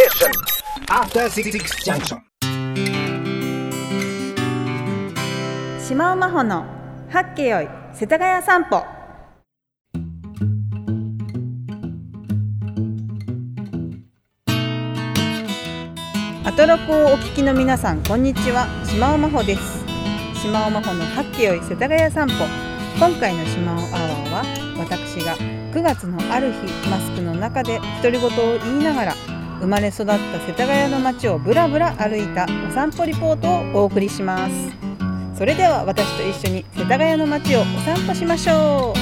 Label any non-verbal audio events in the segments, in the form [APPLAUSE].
After Six Junction. 島尾真帆の八景よい世田谷散歩。アトロクをお聞きの皆さんこんにちは。島尾真帆です。島尾真帆の八景よい世田谷散歩。今回の島尾アワーは私が9月のある日マスクの中で独り言を言いながら生まれ育った世田谷の街をぶらぶら歩いたお散歩リポートをお送りします。それでは私と一緒に世田谷の街をお散歩しましょう。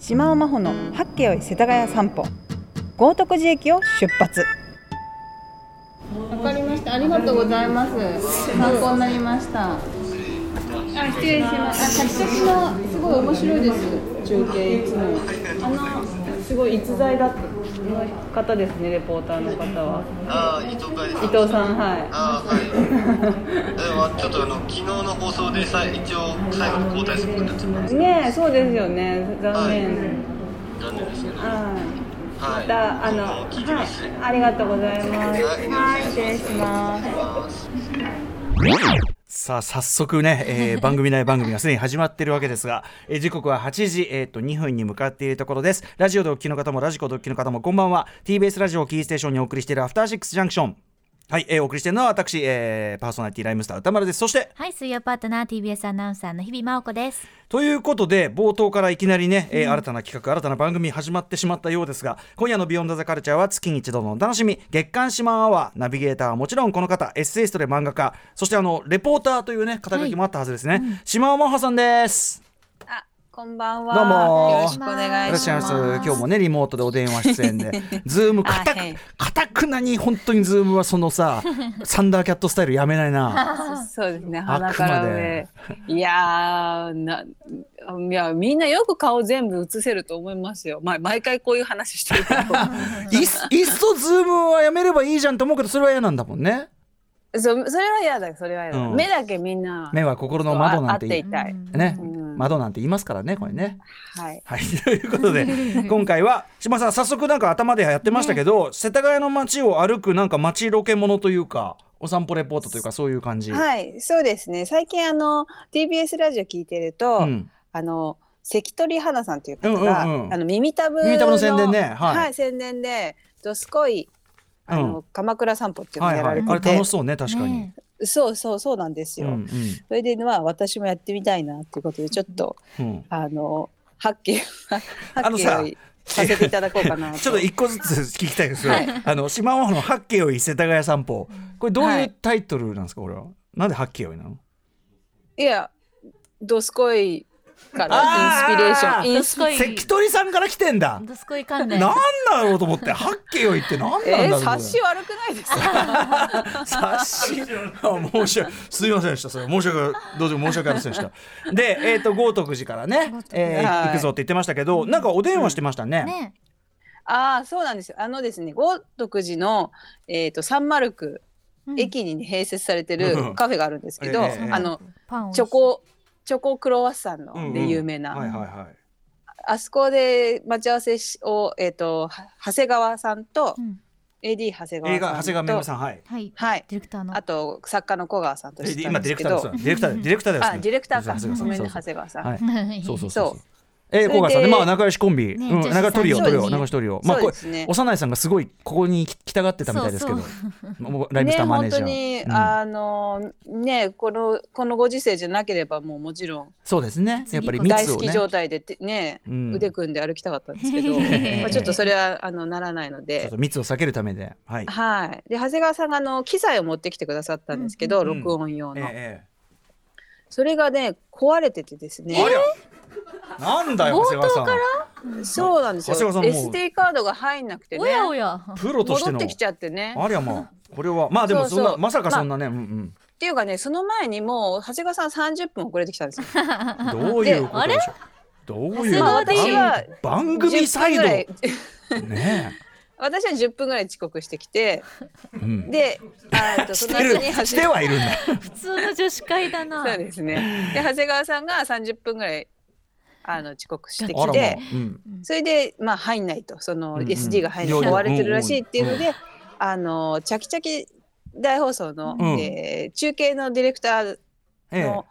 島尾真帆の八景よい世田谷散歩。豪徳寺駅を出発。わかりました。ありがとうございます。参考になりました。あ失礼しますあ先がすごい面白いです中継いつもあのすごい逸材だった方ですねレポーターの方はああ、伊藤会です。伊藤さんはいああ、はい。[LAUGHS] でも、ちょっとあの、昨日の放送でさ、一応最後に交代することになっちゃったんです。ねえそうですよね残念、残念ですけど。はいはい。またあの。はい、ありがとうございます。はいはい、失礼します。さあ早速ね、えー [LAUGHS] 番組内番組がすでに始まっているわけですが、えー時刻は8時、えー、と2分に向かっているところです。ラジオでお聞きの方もラジコでお聞きの方もこんばんは。TBS ラジオをキーステーションにお送りしているアフターシックスジャンクションはい、えーお送りしているのは私、えーパーソナリティライムスター歌丸です。そしてはい、水曜パートナー TBS アナウンサーの日々真央子です。ということで冒頭からいきなりね、えー新たな企画新たな番組始まってしまったようですが今夜の「 Beyond the Culture は月に一度のお楽しみ月刊島アワーナビゲーターはもちろんこの方エッセイストで漫画家そしてあのレポーターというね肩書きもあったはずですね、島尾真帆さんです。あ、こんばんは。どうもよろしくお願いします。今日もねリモートでお電話出演で [LAUGHS] ズームかたあはいかたくなに本当にズームはそのさ [LAUGHS] サンダーキャットスタイルやめないなそうですね、あ鼻から上。いやーな、いや、みんなよく顔全部映せると思いますよ。まあ、毎回こういう話してるけ [LAUGHS] いっいっそズームはやめればいいじゃんと思うけどそれは嫌なんだもんねど、そう、それは嫌だ、それは嫌だ。うん目だけみんな。目は心の窓なんてあっていたい。ね、うん窓なんて言いますからねこれね。はい。はい。[LAUGHS] ということで今回は島さん早速なんか頭でやってましたけど、世田谷の街を歩くなんか街ロケものというかお散歩レポートというかそういう感じ。はい、そうですね。最近あの TBS ラジオ聞いてると、うん。あの関取花さんという方が、うんうんうん。あの耳たぶ耳たぶの宣伝ね。はい。宣伝でどすこいあの、う鎌倉散歩っていうのをはいはい、やられてて、あれ楽しそうね確かに。ねそうそうそうなんですよ。うんうんそれでまあ私もやってみたいなっていうことでちょっとうんあの発見 [LAUGHS] 発見をさせていただこうかなと。[LAUGHS] ちょっと一個ずつ聞きたいんですよ。はいあの島尾の八景よい世田谷散歩これどうはいいうタイトルなんですかこれは。なんで八景よいなの？いやどすこいからインスピレーション。インスどすこい、関取さんから来てんだ。どすこい関連。なんだろうと思って。八景よいってなんなんだろう。えー、察し悪くないですか？[LAUGHS] 察し。あ申し訳すみませんでしたそれ。申し訳どうぞ申し訳ありませんでした。でえっ、と豪徳寺からね、えーはい。行くぞって言ってましたけどなんかお電話してましたね、ね、ああそうなんですよ。あのですね豪徳寺の、えー、とサンマルクうん駅に、ね、併設されてうん。るカフェがあるんですけど、ええあのチョコチョコクロワッサンのうんうん。で有名な、はいはいはい。あそこで待ち合わせしを、えー、とは長谷川さんと、うん。AD 長谷川さんと映画長谷川めぐみさんはい。はい、はい。ディレクターの。あと作家の小川さんとしてディレクターですディレクターディレクターですあディレクターごめんね長谷川さん、はい。はい。そうそうそうそうえー、小川さんね。まあ仲良しコンビ、ねうん、仲良しトリオトリオ仲良しトリオまあこれね。幼いさんがすごいここに来たがってたみたいですけど。そう [LAUGHS] もうライブスターマネージャー、ね、本当に、うん。あのねこのこのご時世じゃなければもうもちろん。そうですね。やっぱりね。好き状態でてね、うん。腕組んで歩きたかったんですけど、[LAUGHS] まあ、ちょっとそれはあのならないので。[LAUGHS] と。密を避けるためで。はい。はい、で長谷川さんがあの機材を持ってきてくださったんですけど、録音用の、ええそれがね壊れててですね。ありゃなんだよ長谷川さん。そうなんですよ。SD カードが入んなくてね。おやおや。プロとしての。戻ってきちゃってね。ありゃまあこれは。まあでもそんなそう。そうまさかそんなね、うんっていうかねその前にもう長谷川さん30分遅れてきたんですよ。う [LAUGHS] んどういうことでしょう。どういう私は番組サイド。10分ぐらい。ね [LAUGHS] 私は10分ぐらい遅刻してきてうん。でとその後に長してはいるんだ。[LAUGHS] 普通の女子会だな。そうですね。で長谷川さんが30分ぐらいあの遅刻してきて。あうん。それでまあ入んないと。その SD が入んない追われてるらしいっていうのうであのチャキチャキ大放送の、うん。えー中継のディレクターええ。の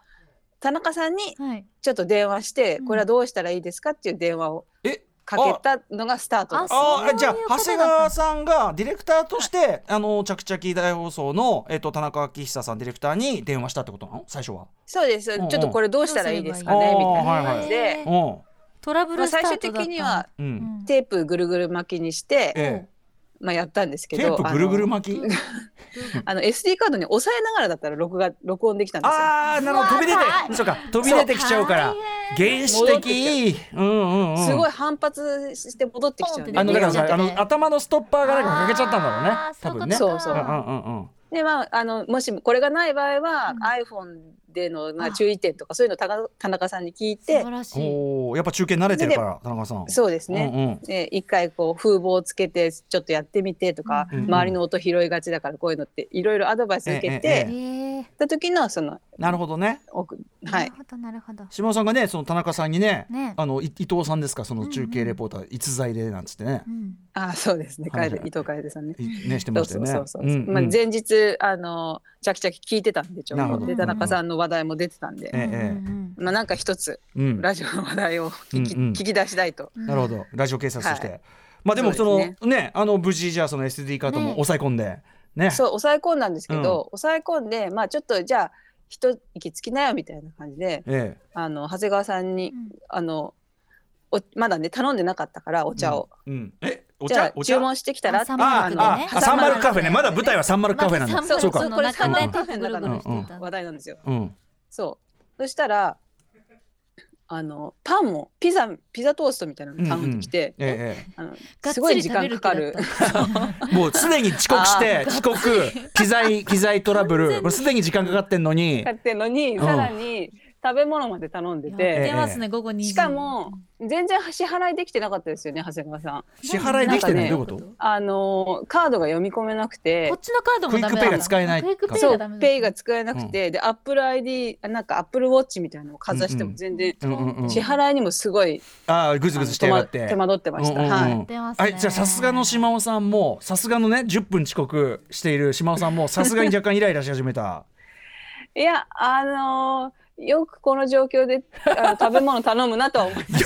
田中さんにはい。ちょっと電話して、うん。これはどうしたらいいですかっていう電話をえかけたのがスタートだったそういうああじゃあ長谷川さんがディレクターとして、あの着々大放送の、えっと田中昭久さんディレクターに電話したってことなの？最初は。そうです、うんうん。ちょっとこれどうしたらいいですかね？みたばいいい。な感じで、うん。トラブルスタまあ最終ートだった。的にはうん。うん。テープぐるぐる巻きにして、えまあ、やったんですえ、けどテープぐるぐる巻き？[LAUGHS] あのあの SD カードに押さえながらだったら録画録音できたんですよ。ああなるほど。飛び出てそうか飛び出てきちゃうから。原始的。う。んうんうん。すごい反発して戻ってきちゃうあのだからさ、あの頭のストッパーがなんかかけちゃったんだろうね。多分ね。そうそう。うんうんうんうん。でまああのもしこれがない場合は、うん。iPhone での、まあ、注意点とかそういうのを田中さんに聞い素て晴らしい。おおやっぱ中継慣れてるから田中さん。そうですね、うんうん。で一回こう風防をつけてちょっとやってみてとか、うんうん周りの音拾いがちだからこういうのっていろいろアドバイス受けええてええた時のそのなるほどね。奥はい。なるほどなるほど。島尾さんがねその田中さんにねね。あのい伊藤さんですかその中継レポーター逸材でなんつってね。うん。あそうですね。伊藤楓さんね。いねしてましたよね。そうそうそう、うんうん。まあ、前日あのチャキチャキ聞いてたんでちょなるほど。うどで田中さんの話題も出てたんで、まあなんか一つうん。ラジオの話題を聞き,、うんうん。聞き出したいと。うんなるほど。ラジオ警察として、はい。まあでもそのね。あの無事じゃあその SD カードもね。抑え込んで。ね。そう抑え込んだんですけど、抑え込んでまあちょっとじゃあ一息つきなよみたいな感じでえあの長谷川さんに、うん。あのおまだね頼んでなかったからおえ茶を、うん、うん。えおじゃあ茶？注文してきたら？あサンあサンマルクカフェね。まだ舞台はサンマルクカフェなんだ、まだサンマルクそうか。これサンマルクカフェの中の話題なんですよ。うん。そう。そしたらあのパンもピザピザトーストみたいなの頼んできて、ええあのがっすごい時間かかる。もうすでに遅刻して遅刻機材機材トラブル。もうすでに時間かかってんのに。買ってんのに、うん。さらに食べ物まで頼んでやて、ますね午後2時しかも全然支払いできてなかったですよね長谷川さん。支払いできてないどういうこと？あのカードが読み込めなくて。こっちのカードもダメクイックペイが使えないクイックペイそうがダメペイが使えなくて、でアップル ID あなんか Apple Watch みたいなのをかざしても全然、支払いにもすごい、ああグズグズしてやがって。手間取ってました。はい、じゃあさすがの島尾さんもさすがのね10分遅刻している島尾さんもさすがに若干イライラし始めた。[LAUGHS] いやあのーよくこの状況であの [LAUGHS] 食べ物頼むなとは思います。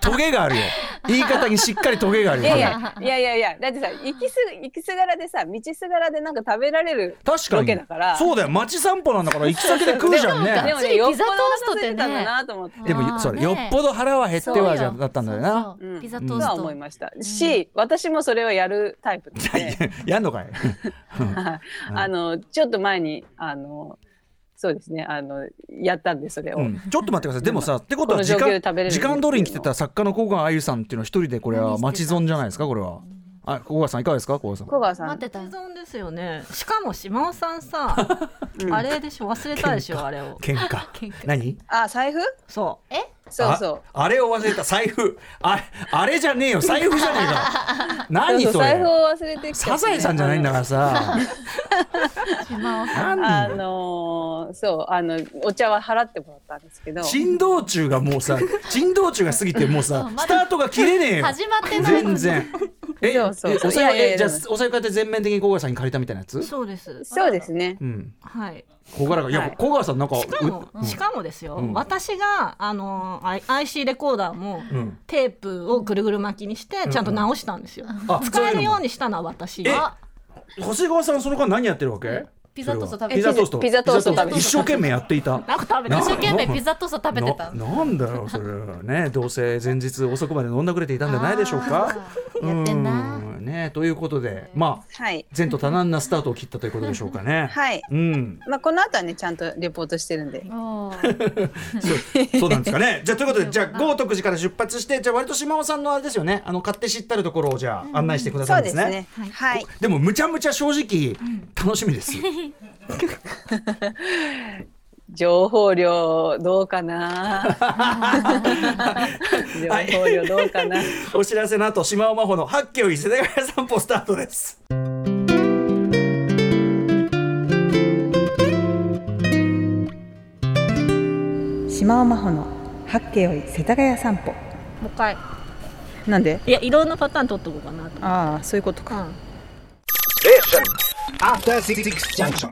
トゲがあるよ。言い方にしっかりトゲがあるよ。いやいやいやいやいやだってさ行きす行きすがらでさ道すがらでなんか食べられるロ確かに。ケだから。そうだよ。街散歩なんだから行き先で食うじゃんね。でもねよっぽどお腹空いてたんだなと思って。でもそれよ。っぽど腹は減ってはじゃだったんだよな。ピザトとはースト。思いました。し、私もそれをやるタイプで、[LAUGHS] やんのかいはい。[LAUGHS] あのちょっと前にあのそうですね。あのやったんでそれを、うん。ちょっと待ってください。でもさってことは時間時間通りに来てた作家の小川あゆさんっていうのは一人でこれは待ち損じゃないですかこれは。あ小川さんいかがですか小川さん。小川さん。待ってたですよね。しかも島尾さんさ、うん。あれでしょ忘れたでしょあれを。喧嘩。何？あ財布？そそうそう。ああれを忘れた財布。ああれじゃねえよ。財布じゃねえか [LAUGHS] 何それ？そう財布を忘れてきちゃサザエさんじゃないんだからさ。あ何の？ーそうあのお茶は払ってもらったんですけど。珍道中がもうさ珍道中が過ぎてもうさスタートが切れねえよ。始まってない全然えそうそう。えおさいやいやいや。えじゃあおさゆかって全面的に小川さんに借りたみたいなやつ？うそうです。そうですね。うん。はい。小柄がいやはい。小川さんなんかしかも、うしかもですよ、うん。私があの I- IC レコーダーもうん。テープをぐるぐる巻きにしてちゃんと直したんですよ。あ使えるようにしたのは私。えあ長谷川さんその間何やってるわけ？ピザトースト食べてピザトースト。ピザトースト食べてた。一生懸命やっていた。なんか食べてな一生懸命ピザトースト食べてた。ななんだよそれね。どうせ前日遅くまで飲んだくれていたんじゃないでしょうか。[LAUGHS] やってんな。うん。ねということでまあはい。前途多難なスタートを切ったということでしょうかね。[LAUGHS] はい。うん。まあこの後はねちゃんとレポートしてるんで。[LAUGHS] そうそうなんですかね。じゃあということでじゃあ豪徳寺から出発してじゃあ割と島尾さんのあれですよね。あの勝手知ったるところをじゃあ案内してくださそるですね。うんですね。はい。でもむちゃむちゃ正直楽しみです。情報量どうかな？[LAUGHS] 情報量どうかな、お知らせの後島尾真帆の八景を伊勢田谷散歩スタートです。島尾真帆の八景より世田谷散歩もう一回。なんで？いやいろんなパターン取っとこうかなと。ああそういうことか、うん After Six Junction.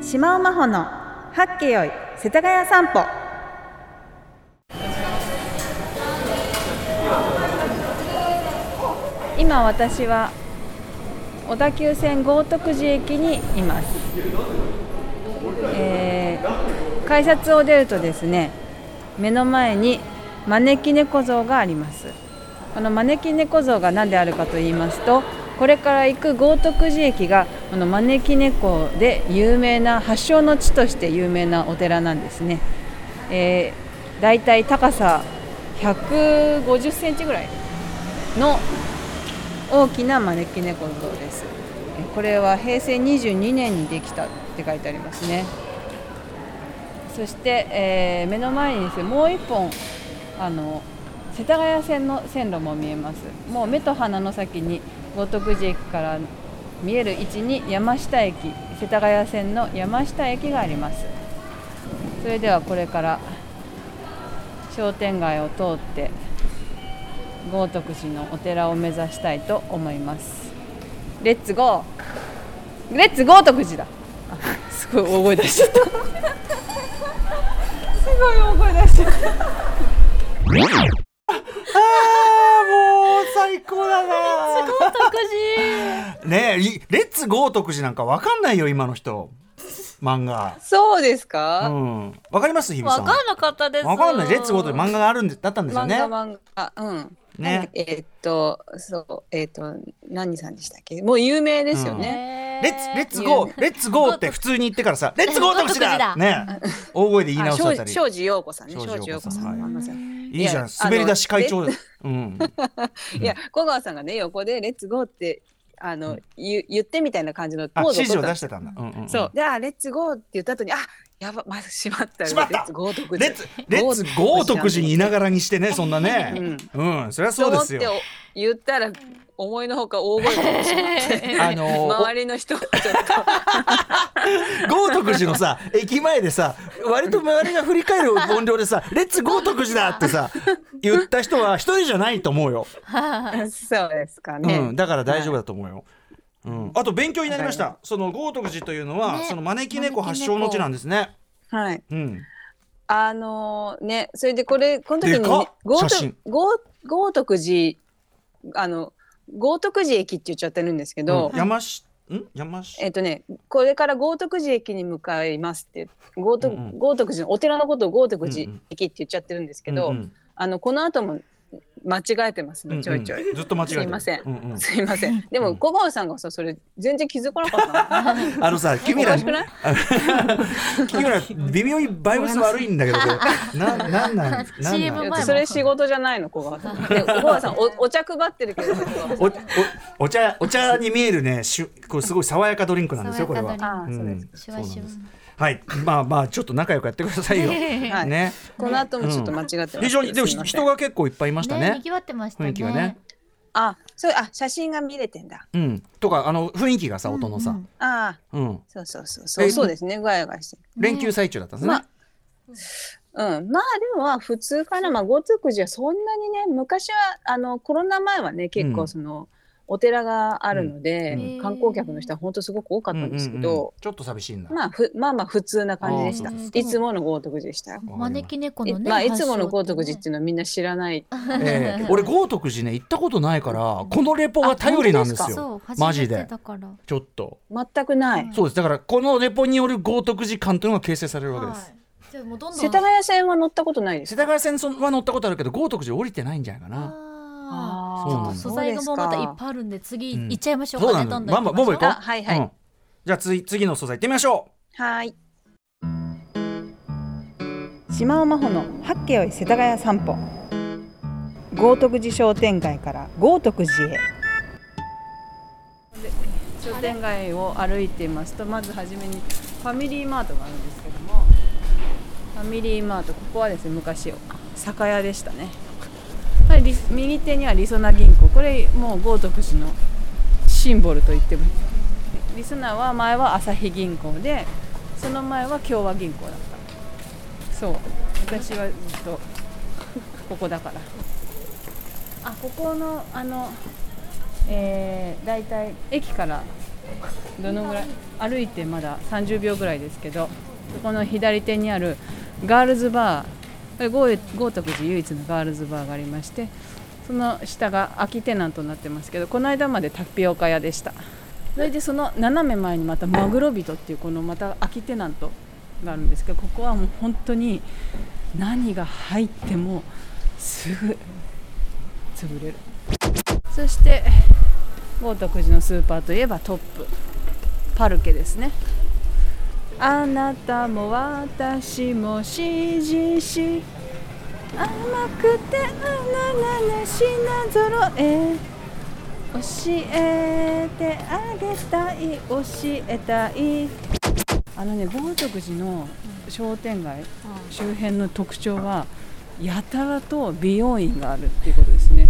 島尾真帆の八景よい世田谷散歩。今私は小田急線豪徳寺駅にいます、えー改札を出るとですね目の前に招き猫像があります。この招き猫像が何であるかと言いますとこれから行く豪徳寺駅がこの招き猫で有名な発祥の地として有名なお寺なんですね、えー、だいたい高さ150センチぐらいの大きな招き猫像です。これは平成22年にできたって書いてありますね。そして、えー目の前にですねもう一本あの世田谷線の線路も見えます。もう目と鼻の先に豪徳寺駅から見える位置に山下駅世田谷線の山下駅があります。それではこれから商店街を通って豪徳寺のお寺を目指したいと思います。レッツゴーレッツ豪徳寺だ。あすごい大声出しちゃった。[LAUGHS] すごい大声出しちゃった最高だな。特 [LAUGHS] 殊ねえいレッツゴー徳寺なんかわかんないよ今の人。漫画。そうですうか、ん。わかります日比さん。わかんなかったです。わかんない。レッツゴー徳寺漫画があるんでだったんですよ漫ね画漫画。うん。ね。えーっとそうえーっと何さんでしたっけ？もう有名ですよね、レッツレッツゴーレッツゴーって普通に言ってからさレッツゴー徳寺だね。大声で言いあ直しちゃったり。庄司陽子さんね。庄司陽子さん、い。いいじゃん。いや滑り出し会長。うん。[LAUGHS] いや小川さんがね横で「レッツゴー」ってあの、言言ってみたいな感じのあポーズ指示を出してたんだ。うんうんうん。そう。で「あレッツゴー」って言った後に「あやばまずしまったしまった。レッツゴー徳寺。レッツレッツゴー徳寺にいながらにしてねそんなね。うん。うんそりゃそうですよ。ってお言ったら思いのほか大声が出てしまってあのー [LAUGHS] 周りの人がちょっ [LAUGHS] 豪徳寺のさ駅前でさ割と周りが振り返る音量でさ「レッツ豪徳寺だ!」ってさ言った人は一人じゃないと思うよ、と [LAUGHS] そうですかね、うん、だから大丈夫だと思うよ、うん、あと勉強になりました、はその豪徳寺というのは、ね。その招き猫発祥の地なんですね。はい。うん。あのねそれでこれこの時に、ね、豪徳豪豪徳寺あの豪徳寺駅って言っちゃってるんですけど、うん。山しん？山しえっとね、これから豪徳寺駅に向かいますって豪徳,、うんうん。豪徳寺のお寺のことを豪徳寺駅って言っちゃってるんですけど、うんうん。あのこの後も間違えてますねちょいちょい。うんうんずっと間違えすいません。うんうん。すいません。でも小川さんがさそれ全然気づかなかったな。[LAUGHS] あのさ君おらかしくない？[LAUGHS] 君ら微妙にバイブス悪いんだけどこれ。ななんなん？なん [LAUGHS] それ仕事じゃないの小川さん。で小川さんおお茶配ってるけど。おおお茶お茶に見えるねしゅこれすごい爽やかドリンクなんですよこれは。あそうです。シュワシュワはい。まあまあちょっと仲良くやってくださいよ。[LAUGHS] はい。ね。この後もちょっと間違ってます、非常にでも人が結構いっぱいいましたね。賑わってましたね。雰囲気がね。あそうあ写真が見れてんだ。うん。とかあの雰囲気がさ音のさ。うんああ。うん。そうそうそう。そうそうですね。ガヤガヤしてる。連休最中だったんですね。まあうん、まあでもまあ普通かな、まあ、豪徳寺はそんなにね昔はあのコロナ前はね結うん構その、お寺があるので、うん。観光客の人は本当すごく多かったんですけうんうんうん。ど、ちょっと寂しいんだまあふまあまあ普通な感じでした。いつもの豪徳寺でしたよ。招き猫のねいまあいつもの豪徳寺っていうのはみんな知らない。[LAUGHS] ええ。俺豪徳寺ね行ったことないからこのレポが頼りなんですあよマジで。ちょっと。全くない。そうです。だからこのレポによる豪徳寺感というのが形成されるわけです、はい。じゃあもうどんどん。世田谷線は乗ったことないです世田谷線は乗ったことあるけど豪徳寺降りてないんじゃないかなああ素材がもうまたいっぱいあるんで次行っちゃいましょうかね、どんどん行きましょう。バンバンボンボン行こう。あはいはい、うん。じゃあ次次の素材行ってみましょはい。島尾真帆の八景世田谷散歩。豪徳寺商店街から豪徳寺へ。商店街を歩いていますとまずはじめにファミリーマートがあるんですけどもファミリーマートここはですね昔酒屋でしたねはい右手にはりそな銀行。これもう豪徳寺のシンボルと言ってもいい。りそなは前は朝日銀行でその前は共和銀行だったそう。私はずっとここだから。あここのあのえー、だいたい駅からどのぐらい歩いてまだ30秒ぐらいですけどそこの左手にあるガールズバー豪豪徳寺唯一のガールズバーがありましてその下が空きテナントになってますけどこの間までタピオカ屋でした。それでその斜め前にまたマグロ人っていうこのまた空きテナントがあるんですけどここはもう本当に何が入ってもすぐ潰れる。そして豪徳寺のスーパーといえばトップパルケですね。あなたも私も CGC 甘くてあななな品揃え教えてあげたい教えたい。あのね豪徳寺の商店街周辺の特徴はやたらと美容院があるっていうことですね。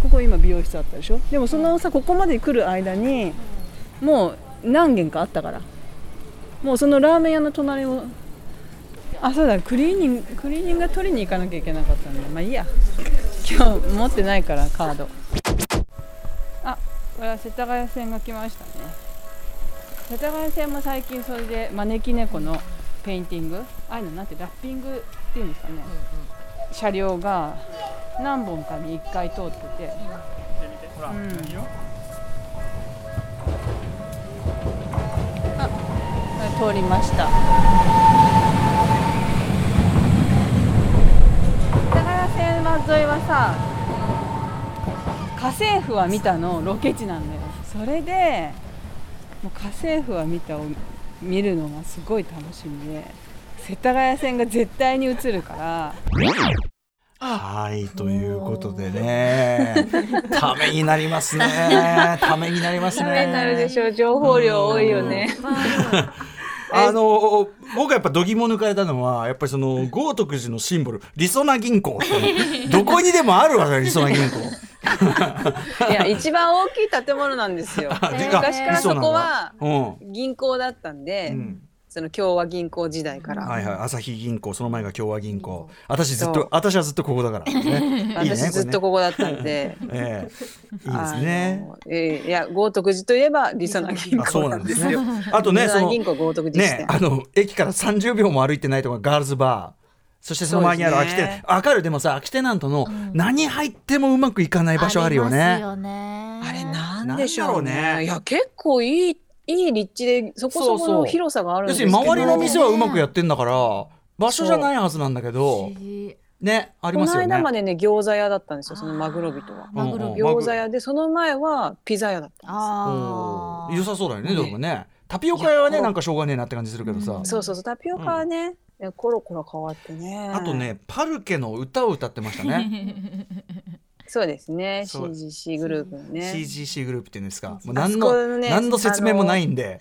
ここ今美容室あったでしょ？でもそのさここまで来る間にもう何軒かあったからもうそのラーメン屋の隣をあそうだクリーニングクリーニング取りに行かなきゃいけなかったんでまあいいや。今日持ってないからカード。あこれは世田谷線が来ましたね。世田谷線も最近それで招き猫のペインティング？ああいうのなんてラッピングっていうんですかね、車両が何本かに1回通ってて、うん、通りました。世田谷線沿いはさ家政婦は見たのロケ地なんだよ。それでもう家政婦は見たを見るのがすごい楽しみで世田谷線が絶対に映るから。はいということでね。ためになりますね。ためになりますね。ためになるでしょう。情報量多いよねあの僕がやっぱ度肝抜かれたのはやっぱりその豪徳寺のシンボルりそな銀行ってどこにでもあるわけ [LAUGHS] りそな銀行。いや一番大きい建物なんですよ。昔からそこは銀行だったんで、うんその共和銀行時代から。はいはい、朝日銀行、その前が共和銀行。私ずっと、私はずっとここだから、[LAUGHS] ね。私ずっとここだったんで。[LAUGHS] ええ、いいですね。ええ、いや、豪徳寺といえば、りそな銀行なんですよ。あ [LAUGHS] とね、その銀行豪徳寺ね、あの、駅から三十秒も歩いてないとこガールズバー。そしてその前にある空きテナント、るでもさ空きテナントの何入ってもうまくいかない場所あるよね。あれなんでしょうね。いや結構いいいい立地でそこそこの広さがあるんですけど。要するに周りの店はうまくやってんだから場所じゃないはずなんだけどねありますよね。この間までね餃子屋だったんですよそのマグロ人は。マグロ。餃子屋でその前はピザ屋だったんです良さそうだよねでもね。タピオカ屋はねなんかしょうがねえなって感じするけどさ。そうそうそうタピオカはねコロコロ変わってね。あとねパルケの歌を歌ってましたね [LAUGHS] そうですね。CGC グループね。CGC グループっていうんですか。もう何の、ね、何の説明もないんで。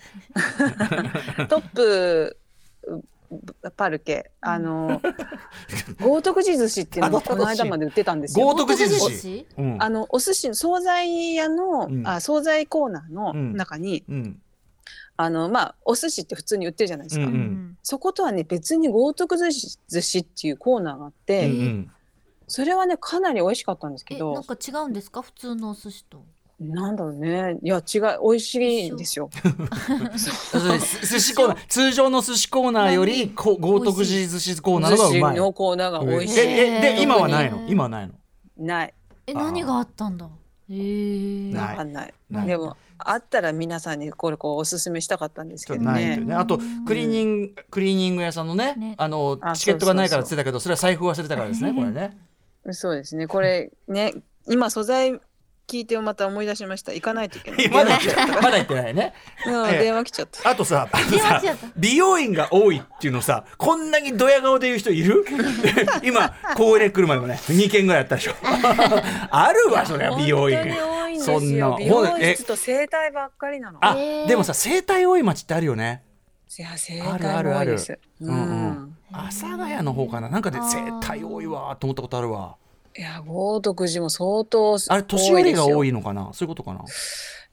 トップパルケあの [LAUGHS] 豪徳寺寿司っていうのをこの間まで売ってたんですよ。豪徳寺寿司。あのお寿司惣菜屋の、うん、あ惣菜コーナーの中に。うんうんあのまあお寿司って普通に売ってるじゃないですか、うんうん、そことはね別に豪徳寿司っていうコーナーがあって、うんうん、それはねかなり美味しかったんですけど。なんか違うんですか？普通のお寿司と。なんだろうね。いや違う美味しいんですよ。[LAUGHS] 寿司コーナー [LAUGHS] 通常の寿司コーナーより豪徳寺寿司コーナーのがうまい。のコーナーが美味しい。えで今はないの？今はないの？ない。え何があったんだ？えー、わかんない。でもあったら皆さんにこれこうおすすめしたかったんですけどね。ね。あとクリーニング、クリーニング屋さんのね、ね。あのチケットがないからって言ってたけど、それは財布忘れたからですね、これね。そうですね。これね、今素材聞いてまた思い出しました。行かないといけない。まだまだ行ってないね、[LAUGHS] うん、電話来ちゃった。あとさあとさ美容院が多いっていうのさこんなにドヤ顔で言う人いる？[LAUGHS] 今公園へ来るまでもね2軒ぐらいあったでしょ。[LAUGHS] あるわそりゃ美容院。そんな。美容室と整体ばっかりなの。あでもさ整体多い町ってあるよね。いや整体多いです。うんうん阿佐ヶ谷の方かな？なんかで整体多いわと思ったことあるわ。いや豪徳寺も相当あれ年寄りが多いのかな？そういうことかな？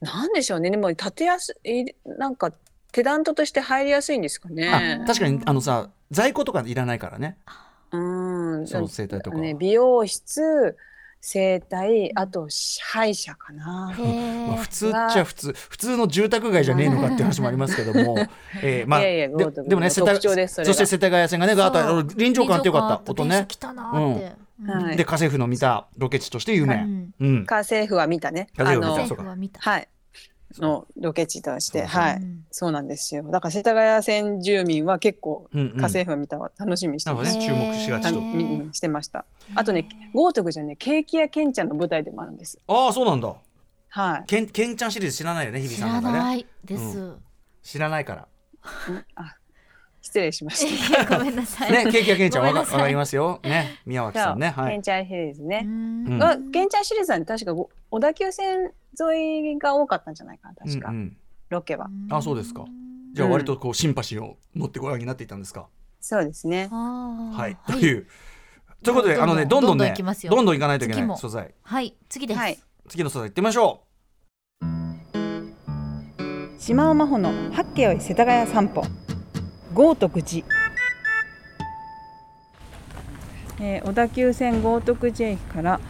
なんでしょうね。でも立てやすいなんかテナントとして入りやすいんですかね。確かにあのさ在庫とかいらないからね。うん。その整体とか、ね、美容室整体あと歯医者かな、[LAUGHS] まあ、普通っちゃ普通普通の住宅街じゃねえのかっていう話もありますけども、[LAUGHS] えー、まあででもね世田そして世田谷線がねガーッと臨場感ってよかった音ね。うん。はい、で家政婦の見たロケ地として有名。うん、家政婦は見たね。家政婦は見た。はい。のロケ地として。はい、そうなんですよ。だから世田谷線住民は結構家政婦を見た楽しみにしてます、ね、注目しがちと。してました。あとね豪徳寺ねケーキ屋ケンちゃんの舞台でもあるんです。ああそうなんだ。はい。ケンケンちゃんシリーズ知らないよね日比さんなんかね。です、うん、知らないから、あ失礼しました。[LAUGHS] ごめんなさい。ね、ケーキはケンちゃんわかかりますよ。ね、宮脇さんね。はい。ケンちゃんシリーズね。が、ケンちゃんシリーズは確か小田急線沿いが多かったんじゃないかな、確か。ロケは。あ、そうですか。じゃあ割とこうシンパシーを持ってご覧になっていたんですか？そうですね。はい。という。ということで、あのね、どんどんね、どんどん行かないといけない素材。はい、次です。次の素材行ってみましょう。島尾真帆の八景を世田谷散歩。豪徳寺、えー、小田急線豪徳寺駅から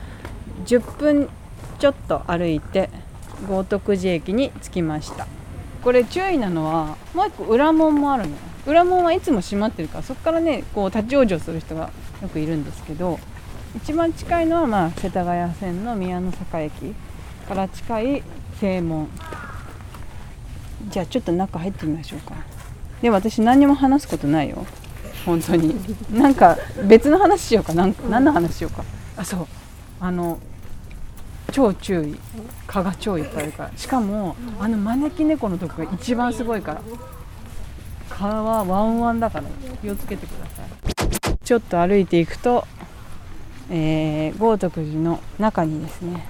10分ちょっと歩いて豪徳寺駅に着きました。これ注意なのはもう一個裏門もあるの。裏門はいつも閉まってるからそこからねこう立ち往生する人がよくいるんですけど一番近いのはまあ世田谷線の宮の坂駅から近い正門。じゃあちょっと中入ってみましょうか。で私何にも話すことないよ。本当に。なんか別の話しようか。なん何の話しようか。あそう。あの超注意。蚊が超いっぱいあるから。しかもあの招き猫のとこが一番すごいから。蚊はワンワンだから。気をつけてください。ちょっと歩いていくと、えー、豪徳寺の中にですね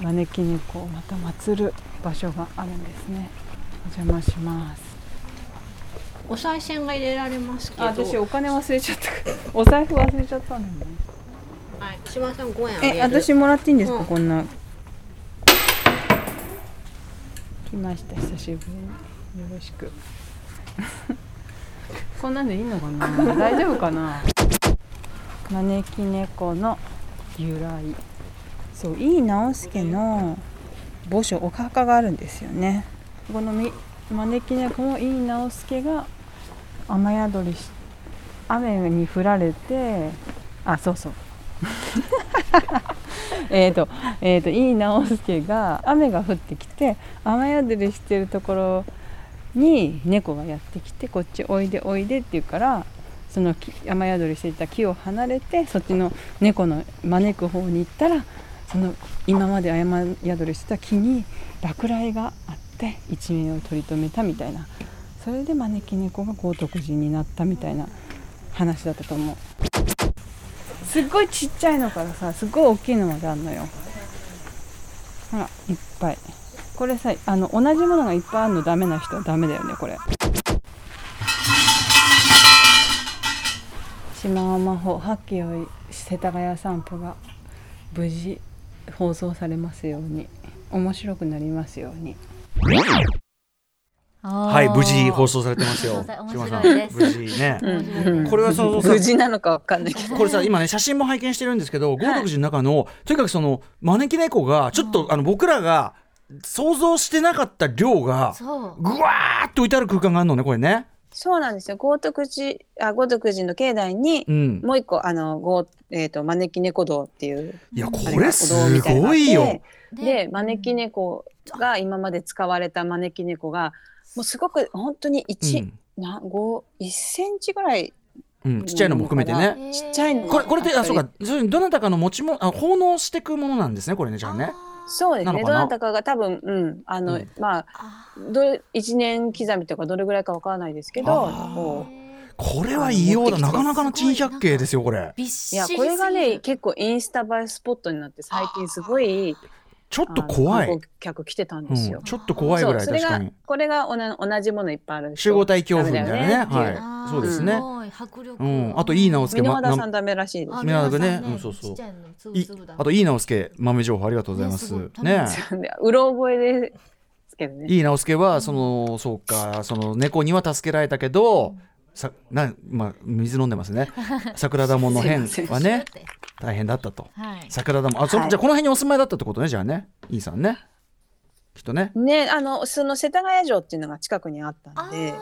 招き猫をまた祀る場所があるんですね。お邪魔します。お賽銭が入れられますけど。私お金忘れちゃった。[LAUGHS] お財布忘れちゃったんだよね。はい。島さん5円え私もらっていいんですか、うん、こんな。来ました。久しぶりに。よろしく。[LAUGHS] こんなんでいいのかな？大丈夫かな？招き猫の由来。そう井伊直輔の墓所お墓があるんですよね。このみ招き猫も井伊直輔が雨宿りし雨に降られてあそうそう。[LAUGHS] えっとえっ、ー、と井伊直輔が雨が降ってきて雨宿りしてるところに猫がやってきてこっちおいでおいでって言うからその雨宿りしていた木を離れてそっちの猫の招く方に行ったらその今まで雨宿りしてた木に落雷があって一命を取り留めたみたいなそれで招き猫が豪徳寺になったみたいな話だったと思う。すっごいちっちゃいのからさすっごい大きいのまであんのよ。ほらいっぱい。これさあの同じものがいっぱいあるのダメな人はダメだよねこれ。島尾真帆八景よ世田谷散歩が無事放送されますように。面白くなりますように。はい無事放送されてますよ。島さん。無事ね。これはその無事なのかわかんないけど。これさ今ね写真も拝見してるんですけど、豪徳寺の中のとにかくその招き猫がちょっとあの僕らが想像してなかった量がぐわーっと置いてある空間があるのねこれね。そうなんですよ。豪徳寺あ豪徳寺の境内に、もう一個あの豪えっ、と招き猫堂っていういやこれすごいよ。で招き猫が今まで使われた招き猫がもうすごく本当に1、うん、な5 1センチぐらいうん、ちっちゃいのも含めてね。ちっちゃいの。これ、これって、あ、そうか、どなたかの持ちも、あ、奉納していくものなんですね、これね、じゃあね。そうですね。どなたかが多分うん。あの、うん、まあど一年刻みとかどれぐらいかわからないですけどこれは異様だ。なかなかの珍百景ですよこれ。いやこれがね結構インスタ映えスポットになって最近すごいちょっと怖い。客来てたんですよ。うん、ちょっと怖いぐらい確かに。これが同じものいっぱいある。集合体恐怖みたいなね。はい。そうですね。迫力。うん。あといい直輔。箕輪田さんダメらしいです。箕輪田ね。うんそうそう。あといい直輔豆情報ありがとうございます。ね。うろ覚えですけどね。いい直輔はそのそうかその猫には助けられたけど。さなまあ、水飲んでますね。[LAUGHS] 桜田門の変はね大変だったと、はい、桜田門。あそ、はい、じゃあこの辺にお住まいだったってことねじゃあね。いいさんねきっとね。ね、あの、その世田谷城っていうのが近くにあったんで。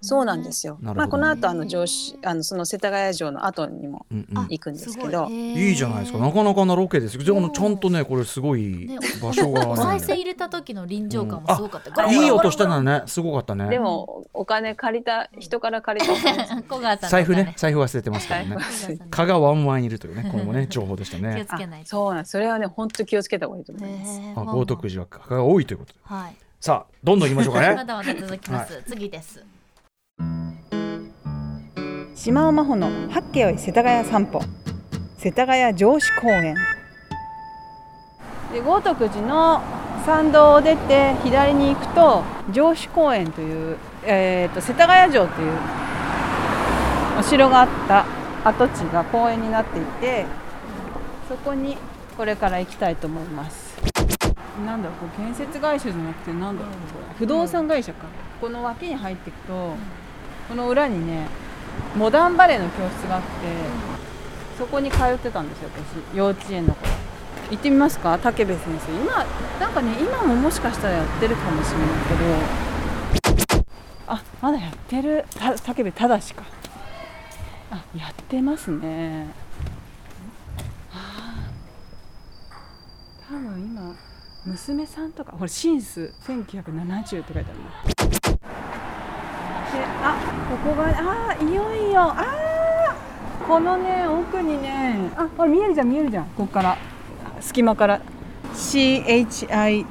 そうなんですよ。まあ、この後、あの上司、あの、その世田谷城の後にも行くんですけど。いいじゃないですか。なかなかなロケです。じゃ、あの、ちゃんとね、これすごい場所が。お賽銭入れた時の臨場感もすごかった。いい音したのね、すごかったね。でも、お金借りた、人から借りた。[LAUGHS] 財布ね、財布忘れてますからね。蚊がワンワンいるというね、これもね、情報でしたね。そうなん、それはね、本当気をつけた方がいいと思います。あ、豪徳寺は蚊が多いということで、はい、さあどんどん行きましょうかね。[LAUGHS] まだまだ続きます、はい、次です。島尾真帆の八景よい世田谷散歩。世田谷城址公園。で豪徳寺の参道を出て左に行くと城址公園という、えーと、と世田谷城というお城があった跡地が公園になっていてそこにこれから行きたいと思いますなんだろうこう建設会社じゃなくてなんだろう不動産会社か、この脇に入っていくと、この裏にねモダンバレーの教室があって、そこに通ってたんですよ私。幼稚園の頃。行ってみますか？武部先生。今なんかね今ももしかしたらやってるかもしれないけど。あまだやってる。た武部正か。あやってますね。多分今娘さんとかほらシンス1970って書いてあるであここがあいよいよ。あこのね奥にね。あほら見えるじゃん見えるじゃん。ここから。隙間から。CHINK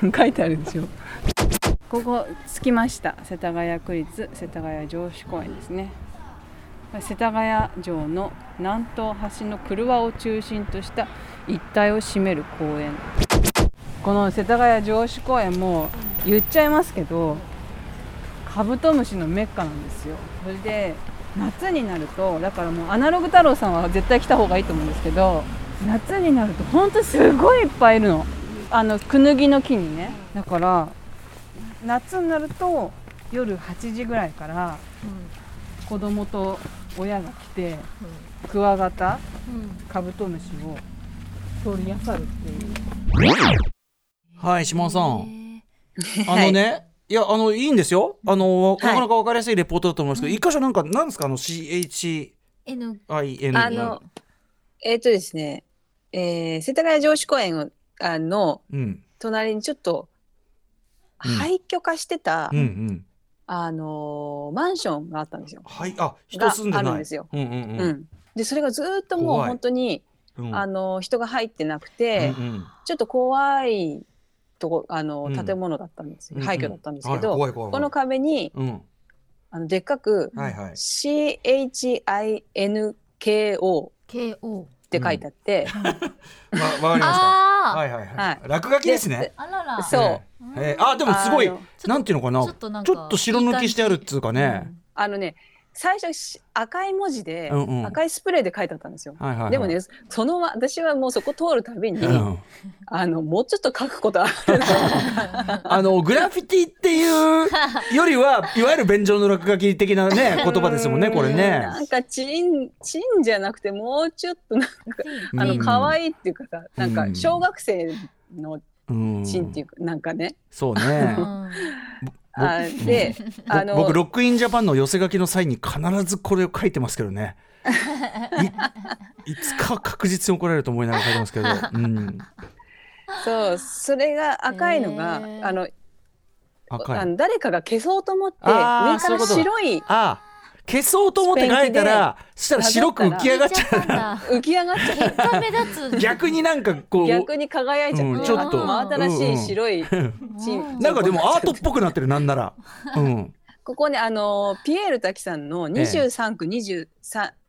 [LAUGHS] 書いてあるでしょ。ここ着きました。世田谷区立世田谷城址公園ですね。世田谷城の南東端の車を中心とした一帯を占める公園。この世田谷城址公園も言っちゃいますけどカブトムシのメッカなんですよ。それで夏になるとだからもうアナログ太郎さんは絶対来た方がいいと思うんですけど夏になるとほんとすごいいっぱいいるの。あのクヌギの木にね。だから夏になると夜8時ぐらいから子供と親が来て、クワガタ、カブトムシを取り漁るっていう。はい島さん。あのね、はい、いやあのいいんですよ。あの、なかなか分かりやすいレポートだと思いますけど、一箇所なんかなんですか？あの CHIN あのえっ、ー、とですね、えー、世田谷城址公園あの、うん、隣にちょっと廃墟化してた、あのマンションがあったんですよ。はい、あ、人住んでない。あるんですよ。で、それがずっともう本当に、あの人が入ってなくて、うんうん、ちょっと怖いとこあの建物だったんですよ、うん、廃墟だったんですけど、この壁に、うん、あのでっかく、はいはい、CHINKO って書いてあって、わ、うん、[LAUGHS] かりました。はいはいはい。落書きですね。あらら。そう。えー、あでもすごい。なんていうのかな。ちょっと白抜きしてあるっつうかね。あのね最初赤い文字で、うんうん、赤いスプレーで書いてあったんですよ。はいはいはい、でもねその私はもうそこ通るたびに、うん、あのもうちょっと書くことある [LAUGHS] あのグラフィティっていうよりは [LAUGHS] いわゆる便所の落書き的なね言葉ですもんねこれね。なんかチンチンじゃなくてもうちょっとなんかあの可愛いっていうかさ、なんか小学生のチンっていうかなんかね。そうね。[LAUGHS] あで、あの僕ロックインジャパンの寄せ書きの際に必ずこれを書いてますけどね。い [LAUGHS] つか確実に怒られると思いながら書いてますけど、うん、そうそれが赤いのが、あの赤い。あの誰かが消そうと思って上から白いあ消そうと思って書いたらしたら白く浮き上がっちゃう浮き上がっちゃう [LAUGHS] 結果目立つ。逆になんかこう逆に輝いちゃう、うんちょっと。真新しい白い、[LAUGHS] なんかでもアートっぽくなってるなんなら、[LAUGHS] うん、ここねあのピエール滝さんの23区23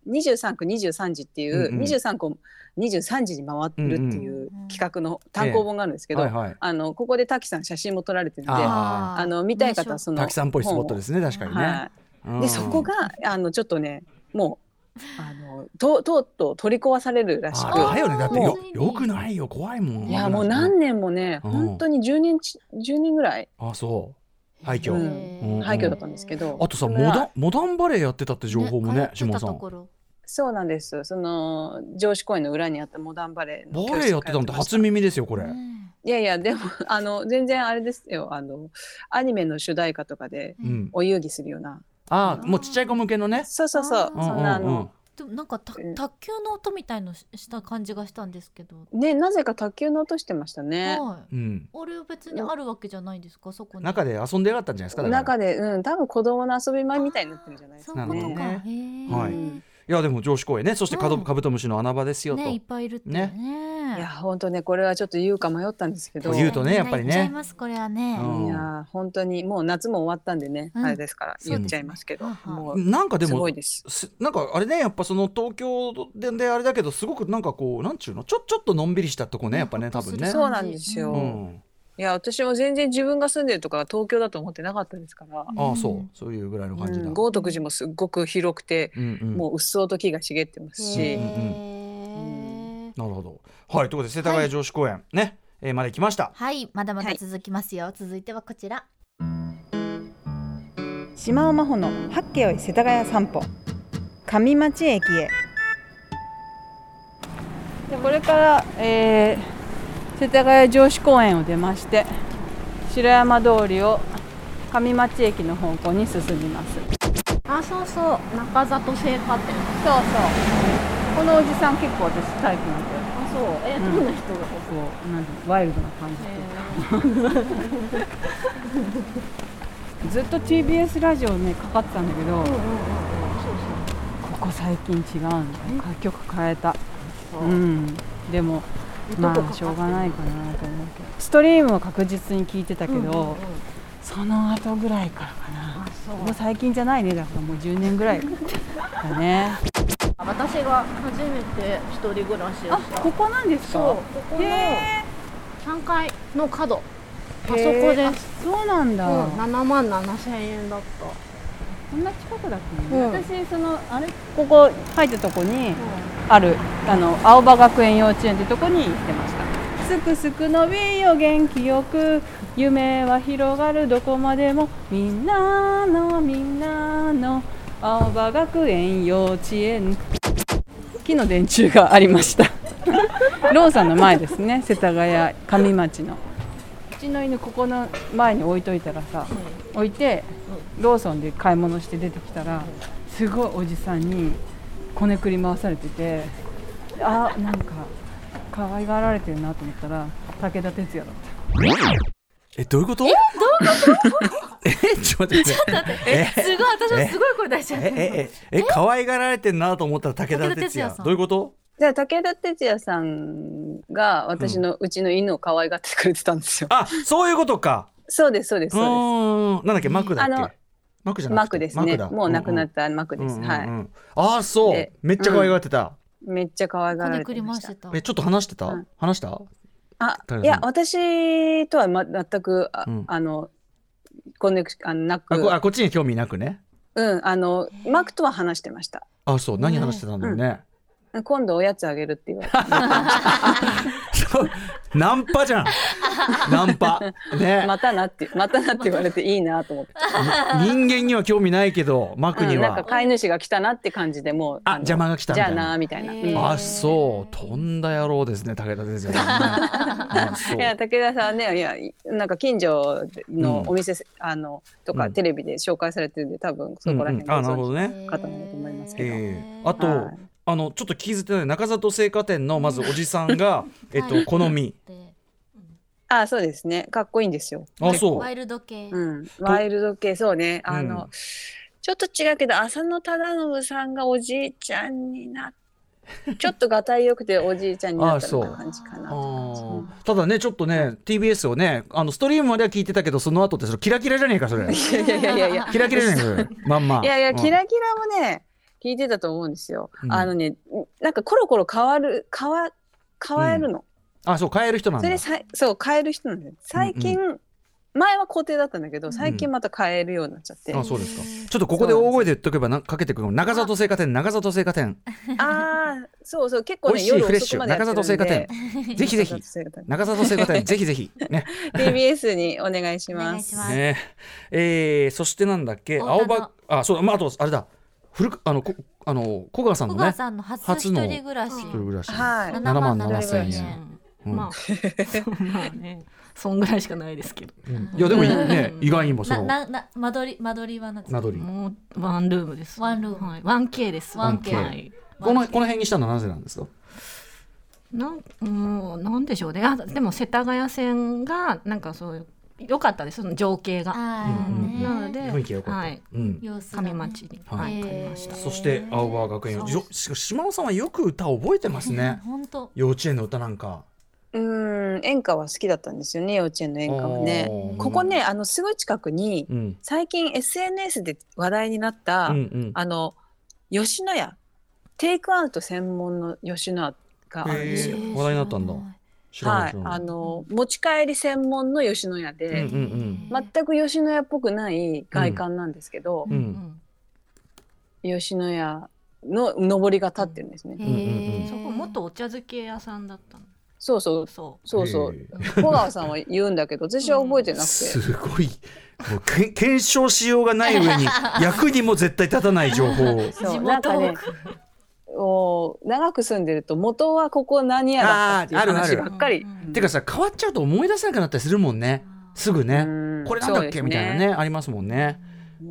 23区23時っていう、うんうん。23区23時に回るっていう企画の単行本があるんですけど、はいはい。あのここで滝さん写真も撮られてるんでああの見たい方はその滝さんっぽいスポットですね確かにね、はい、うんでそこがあのちょっとねもうあのととうとう取り壊されるらしく。あだよね。だってもよう。よくないよ。怖いもん。いやもう何年もね、うん。本当に10年ち10年ぐらい、あそう。廃墟、うん。うん。廃墟だったんですけど、あとさモダンモダンバレーやってたって情報もね通って島さんそうなんです。その上司公園の裏にあったモダンバレーのバレーやってたんって初耳ですよこれ、ねいやいやでもあの全然あれですよ。あのアニメの主題歌とかでうん、お遊戯するようなあもうちっちゃい子向けのね？そうそうそう。そんなあうん。うんうんの、でもなんか卓球の音みたいのしした感じがしたんですけど、ねなぜか卓球の音してましたね。はい。うん、あれ別にあるわけじゃないんですか？そこに。中で遊んでやがったんじゃないですか？中でうん。多分子供の遊び場みたいになってるんじゃないですそうかね。いうことか、ねへー。はい。いやでも上司公園ね。そしてカドうん。カブトムシの穴場ですよと、ねいっぱいいるってねいや本当ねこれはちょっと言うか迷ったんですけど。言うとねやっぱりね。みんな言っちゃいますこれはね、うん。いや本当にもう夏も終わったんでね、うん。あれですから言っちゃいますけど、うなんかですもごいです。すなんかあれねやっぱその東京でであれだけどすごくなんかこうなんちゅうの？ちょちょっとのんびりしたとこねやっぱね多分ね。そうなんですよ。うん、いや私も全然自分が住んでるとか東京だと思ってなかったですから、ああそう。そういうぐらいの感じだ。うん。豪徳寺もすっごく広くて、うんうんもううっそうと木が茂ってますへし、ーなるほど。はいということで世田谷城址公園、ね、えーまで来ました。はいまだまだ続きますよ、続いてはこちら。島尾真帆の八景世田谷散歩。上町駅へ。でこれから、えー世田谷城址公園を出まして城山通りを上町駅の方向に進みます。そうあそうそう。中里製菓店。そうこのおじさん結構私タイプなんだよあそう。え、うん。どんな人がこうなんワイルドな感じ。っていうかずっと TBS ラジオねかかってたんだけど、ここ最近違うんだよ楽曲変えた。う。ん。でもまあしょうがないかなと思うけど。ストリームは確実に聞いてたけど、その後ぐらいからかな。もう最近じゃないね。だからもう10年ぐらいだね私が初めて一人暮らしをあした。ここなんですか？そう。ここのへ3階の角。あそこーです、あそうなんだ、うん、7万7千円だった。こんな近くだったうん。私そのあれ？ここ入ったとこにあるあの青葉学園幼稚園ってとこに行ってました。すくすく伸びよ元気よく夢は広がる。どこまでもみんなのみんなの青葉学園幼稚園。木の電柱がありました。ローさんの前ですね。世田谷上町の。うちの犬ここの前に置いといたらさ、置いてローソンで買い物して出てきたらすごいおじさんにこねくり回されててあなんか可愛がられてるなと思ったら武田鉄矢だった。えどういうこと？えどういうこと？えちょっと待って。ちょっと待って。え？すごい私もすごい声出しちゃったえ？え？え？え可愛がられてんなと思ったら武田鉄矢どういうこと？じゃあ武田鉄矢さんが私のうちの犬を可愛がってくれてたんですよ。あそういうことか。そうですそうですうそうーんなんだっけ？マクだっあのけ？マクじゃです。なくて？マクですね。だもう亡くなっんたマクです。はい。うんああそうでめっちゃ可愛がってた。めっちゃ可愛がられてましたえちょっと話してた？うん？話した？あいや私とはま全くあ,、うんあのコネクシあのなくあこあこっちに興味なくね。うんあのマクとは話してました。あそう何話してたんだろうね。今度おやつあげるって言われて。ナンパじゃん。ナンパね。またなってまたなって言われていいなと思って。人間には興味ないけどマクにうん、なんかは。飼い主が来たなって感じでもうあの邪魔が来たみじゃあななみたいな。あそうとんだ野郎ですね武田鉄矢 [LAUGHS] さんね。いや武田さんねいやなんか近所のお店、あのとかうんテレビで紹介されてるんで多分そこら辺うんうんあなるほどね。方なんだと思いますけどええあと、はいあのちょっと聞き捨てない中里製菓店のまずおじさんが [LAUGHS] えっと好み。であそうですね。かっこいいんですよ。あそう。ワ。イルド系、うん、ワイルド系そうね。あの、うん。ちょっと違うけど浅野忠信さんがおじいちゃんになって。[LAUGHS] ちょっとがたいよくておじいちゃんになったような感じかな。ただねちょっとね TBS をねあのストリームまでは聞いてたけどその後ってそれキラキラじゃねえかそれ。いやいやいやいやキラキラじゃねえかまんま。いやいや、キラキラもね聞いてたと思うんですよ、うん、あのねなんかコロコロ変わる変わ変わるの、うん、あそう変える人なんだ。それさそう変える人なんだ最近、うんうん。前は固定だったんだけど最近また変えるようになっちゃって、うん、あそうですか。ちょっとここで大声で言っとけばなかけてくる長里製菓店長里製菓店。ああそうそう結構ね夜遅くまで長里製菓店。ぜひぜひ。[LAUGHS] 長里製菓店ぜひぜひ。ね。[LAUGHS] TBS にお願いします。ね。えー、そしてなんだっけ？青葉あそうまああとあれだ古あのこあの小川さんのね初の一人暮らし。はい。7万7千円。まあ。まあね。そんぐらいしかないですけど、いやでもね、意外にもそのなな間取り間取りは何ですか？間取り。もうワンルームです。ワンルーム、はい、1K です。ワン k はい。このこの辺にしたのはなぜなんですか？なんうんなんでしょうね。あでも世田谷線がなんかそういう良かったですその情景が。なので雰囲気良かった。はい。上町に、はい、買いました。そして青葉学園島尾さんはよく歌覚えてますね。[LAUGHS] 本当。幼稚園の歌なんか。うん演歌は好きだったんですよね幼稚園の演歌はね。ここねあのすぐ近くに、最近 SNS で話題になった、あの吉野家テイクアウト専門の吉野家があるんですよ。話題になったんだ。はい、あの持ち帰り専門の吉野家で、うんうんうん、全く吉野家っぽくない外観なんですけど、うん、吉野家の上りが立ってるんですね。そこ元お茶漬け屋さんだったの？そうそう。そう。そうそう。小川さんは言うんだけど [LAUGHS] 私は覚えてなくて、すごい。もうけ検証しようがない上に [LAUGHS] 役にも絶対立たない情報を。そう。なんかね [LAUGHS] お長く住んでると元はここ何やだったっていう話ばっかり。てかさ変わっちゃうと思い出せなくなったりするもんねすぐねこれなんだっけ、ね、みたいなねありますもんね。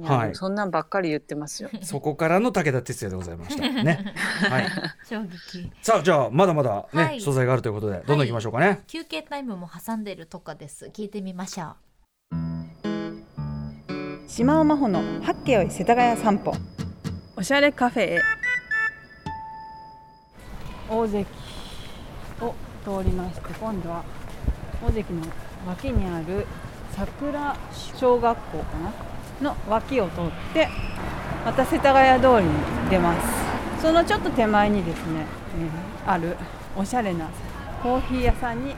はい、そんなんばっかり言ってますよ。そこからの武田鉄矢でございましたね。[LAUGHS] はい。衝撃。さあじゃあまだまだね、はい、素材があるということでどんどん行きましょうかね、はい、休憩タイムも挟んでるとかです。聞いてみましょう。島尾真帆の八景を世田谷散歩。おしゃれカフェへ。大関を通りまして今度は大関の脇にある桜小学校かなの脇を通ってまた世田谷通りに出ます。そのちょっと手前にですね、えー、あるおしゃれなコーヒー屋さんに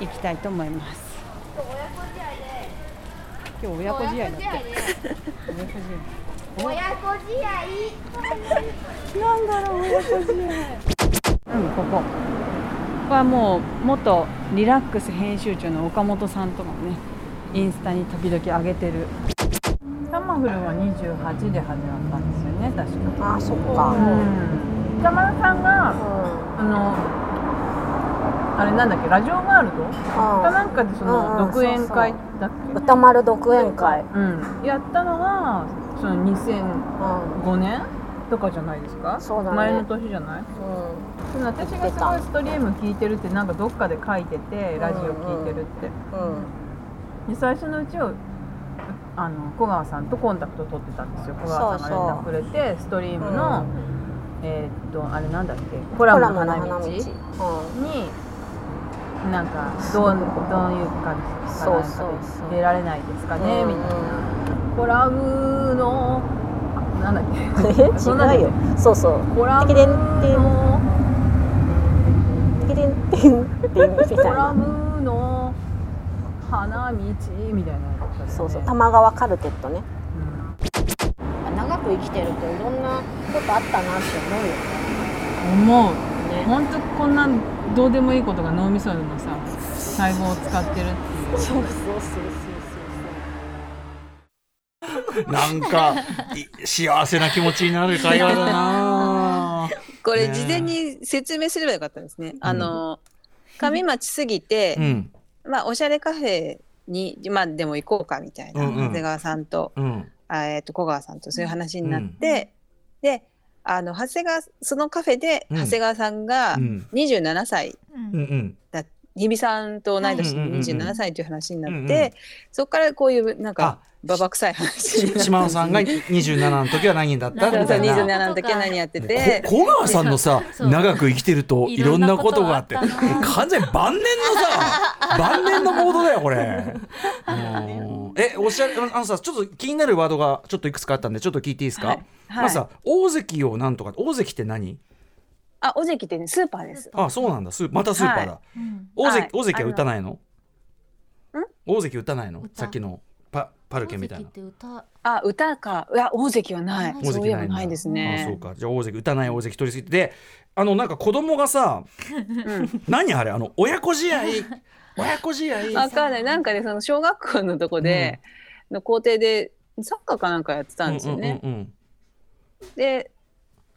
行きたいと思います。今日親子試合だって親子試合なんだろう親子試合。うんここ。ここはもう元リラックス編集長の岡本さんとかねインスタに時々上げてる。タマフルは28で始まったんですよね確か。あそっか、うん、歌丸さんが、うん、あのあれなんだっけラジオワールド、うん、かなんかでその独演会だっけ？歌丸独演会、うん、やったのがその2005年、とかじゃないですか？そうだ、ね、前の年じゃない、うん、私がすごいストリーム聞いてるってなんかどっかで書いててラジオ聞いてるって、うん、で最初のうちをあの小川さんとコンタクト取ってたんですよ。小川さんが連絡くれてストリームの、うん、えー、っとあれなんだっけ？コラムの花道に、なんかどうどういう感じか？なんかで出られないですかね、みたいなコラムのなんだっけ？え？違うよ。そうそう。コラムのテキデンテンテンみたいな。コラムの花道みたいな、ね、そうそう。玉川カルテットね、うん、長く生きてるといろんなことあったなって思うよ思う、ね、本当こんなどうでもいいことが脳みそのさ細胞を使ってるっていう。そうそうそうそう [LAUGHS] なんか幸せな気持ちになる会話だな。[LAUGHS] これ事前に説明すればよかったですね。あの上町過ぎて、うん、まあおしゃれカフェにまあでも行こうかみたいな、うんうん、長谷川さんと、うん、あえっ、ー、と小川さんとそういう話になって、うん、であの長谷川そのカフェで長谷川さんが27歳だ、日比さんと同い年の27歳という話になって、そこからこういうなんかババ臭い話。島野さんが27の時は何だったみたいな。27の時は何やってて。小川さんのさ長く生きてるといろんなことがあって。完全晩年のさ [LAUGHS] 晩年のモードだよこれ。[LAUGHS] えおっしゃあのさちょっと気になるワードがちょっといくつかあったんでちょっと聞いていいですか、まずさ大関をなんとか大関って何？あ、大関ってね、スーパーです。あ、そうなんだ。スまたスーパーだ。はい、大関、大関は打たないの？大関打たないの？さっきのパ、パルケみたいな。あ、歌か。いや、大関はない。大関はないですね。あ、そうか。じゃあ、大関打たない大関取り付けて。あの、なんか子供がさ。何あれ、あの、親子試合？[LAUGHS] 親子試合？わかんない。なんかね、その小学校のとこで。の校庭で、サッカーかなんかやってたんですよね。で。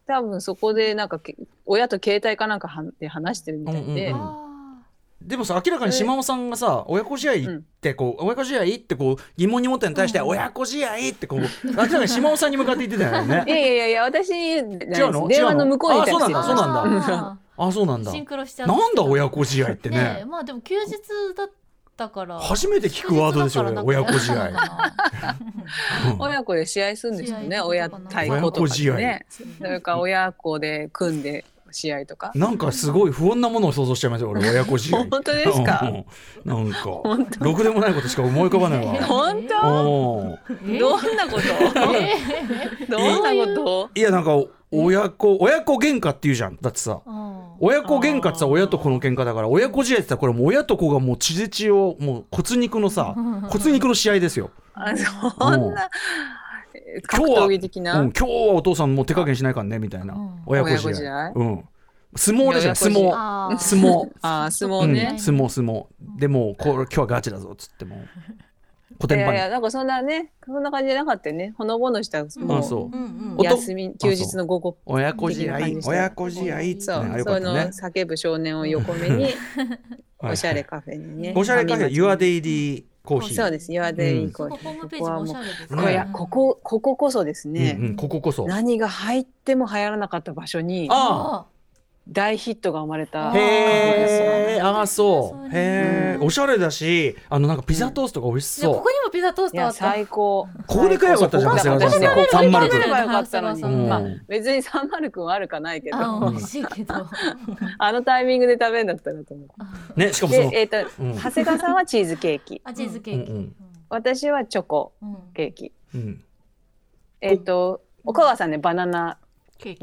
多分そこでなんか親と携帯かなんかで話してるみたいで。うんうんでもさ明らかに島尾さんがさ親子試合ってこう、親子試合ってこう疑問に持ったのに対して、親子試合ってこう明らかに島尾さんに向かって言ってたよね。[LAUGHS] いやいやいや私違うの？電話の向こうにいたあそうなんだ。そうなんだ。あそうなんだ。シンクロしちゃなんだ親子試合ってね。まあでも休日だったから。初めて聞くワードですよね親子試合。[LAUGHS] 親子で試合するんですよね。親対抗とかね。それから親子で組んで試合とか。なんかすごい不穏なものを想像しちゃいました俺 [LAUGHS] 親子試合。本当ですか？なんかろくでもないことしか思い浮かばないわ。[LAUGHS] 本当？どんなこと、どんなこと？いやなんか親子親子喧嘩って言うじゃん。だってさ親子喧嘩ってさ親と子の喧嘩だから親子試合って言ったらこれもう親と子がもう血で血をもう骨肉のさ [LAUGHS] 骨肉の試合ですよ。あそんな格闘技的な、うん、今日はお父さんもう手加減しないからねみたいな、親子試合。うん。相撲ですよ [LAUGHS] 相撲。相撲。あ相撲ね、相撲相撲。でもこれ今日はガチだぞっつっても古典版いやいやなんかそんなねそんな感じじゃなかったよね。ほのぼのしたもうそう。休み休日の午後。親子試合親子試合って、ね、そう、ね、そうの叫ぶ少年を横目に [LAUGHS] おしゃれカフェにねおしゃれカフェ Your Daily コーヒー。そうです。Your Daily コーヒー、ここはもうこここここそですね、うんうん、こここそ。何が入っても流行らなかった場所にああ大ヒットが生まれたへえああそう。へえおしゃれだしあのなんかピザトーストが美味しそう。ここにもピザトーストあった。最高。ここで買えばよかったじゃん長谷川さんサンマルクまあ別にサンマルクはあるかないけど。美味しいけど。[LAUGHS] あのタイミングで食べるんだったらと思う。ねしかもそのえっと長谷川さんはチーズケーキ。あチーズケーキ。私はチョコケーキ。えっと岡川さんねバナナ